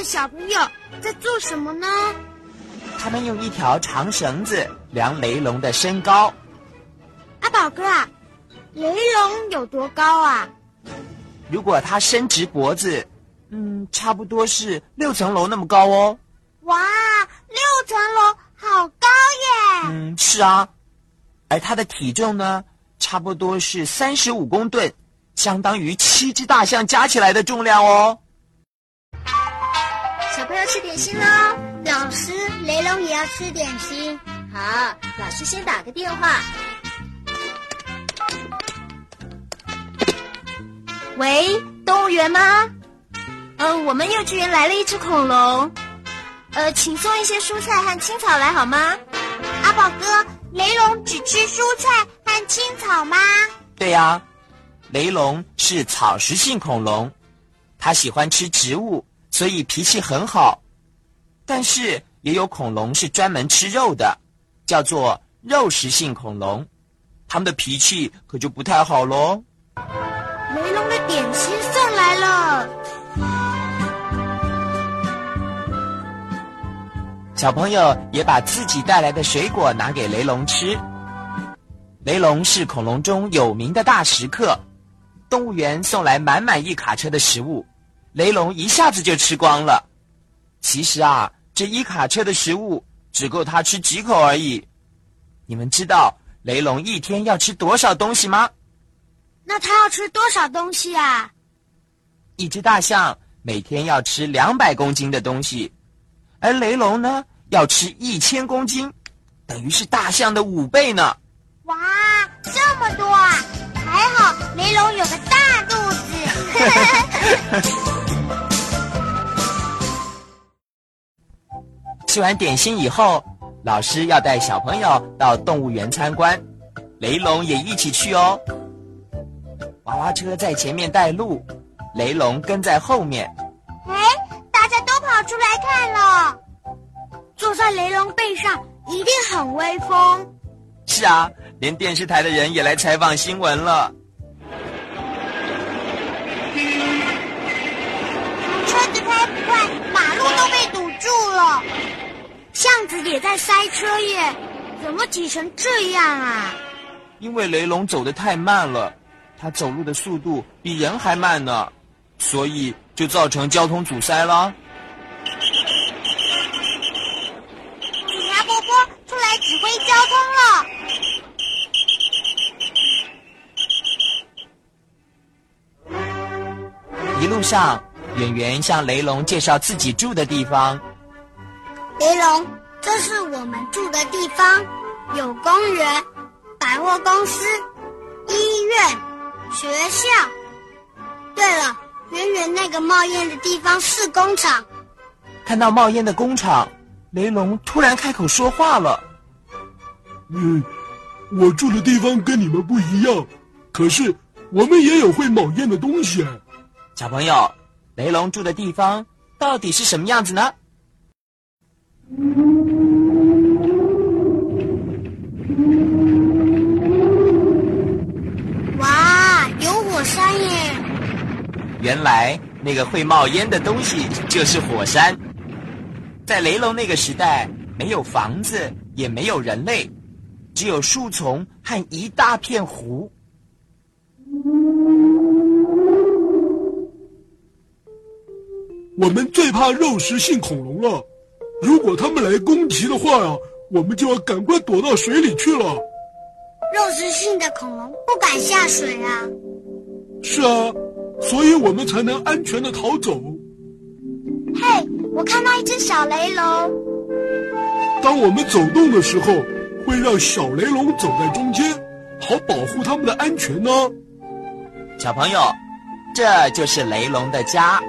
的小朋友在做什么呢？他们用一条长绳子量雷龙的身高。阿宝哥啊，雷龙有多高啊？如果它伸直脖子，嗯，差不多是六层楼那么高哦。哇，六层楼好高耶！嗯，是啊。而它的体重呢，差不多是三十五公吨，相当于七只大象加起来的重量哦。小朋友吃点心喽！老师，雷龙也要吃点心。好，老师先打个电话。喂，动物园吗？嗯，我们幼稚园来了一只恐龙。呃，请送一些蔬菜和青草来好吗？阿宝哥，雷龙只吃蔬菜和青草吗？对呀，雷龙是草食性恐龙，它喜欢吃植物。所以脾气很好，但是也有恐龙是专门吃肉的，叫做肉食性恐龙，它们的脾气可就不太好喽。雷龙的点心送来了，小朋友也把自己带来的水果拿给雷龙吃。雷龙是恐龙中有名的大食客，动物园送来满满一卡车的食物。雷龙一下子就吃光了。其实啊，这一卡车的食物只够他吃几口而已。你们知道雷龙一天要吃多少东西吗？那他要吃多少东西啊？一只大象每天要吃两百公斤的东西，而雷龙呢要吃一千公斤，等于是大象的五倍呢。哇，这么多啊！还好雷龙有个大肚子。吃完点心以后，老师要带小朋友到动物园参观，雷龙也一起去哦。娃娃车在前面带路，雷龙跟在后面。哎，大家都跑出来看了，坐在雷龙背上一定很威风。是啊，连电视台的人也来采访新闻了。子也在塞车耶，怎么挤成这样啊？因为雷龙走得太慢了，他走路的速度比人还慢呢，所以就造成交通阻塞了。警察波波出来指挥交通了。一路上，演员向雷龙介绍自己住的地方。雷龙，这是我们住的地方，有公园、百货公司、医院、学校。对了，圆圆那个冒烟的地方是工厂。看到冒烟的工厂，雷龙突然开口说话了：“嗯，我住的地方跟你们不一样，可是我们也有会冒烟的东西。”小朋友，雷龙住的地方到底是什么样子呢？哇，有火山耶！原来那个会冒烟的东西就是火山。在雷龙那个时代，没有房子，也没有人类，只有树丛和一大片湖。我们最怕肉食性恐龙了。如果他们来攻击的话呀，我们就要赶快躲到水里去了。肉食性的恐龙不敢下水啊。是啊，所以我们才能安全的逃走。嘿，我看到一只小雷龙。当我们走动的时候，会让小雷龙走在中间，好保护他们的安全呢。小朋友，这就是雷龙的家。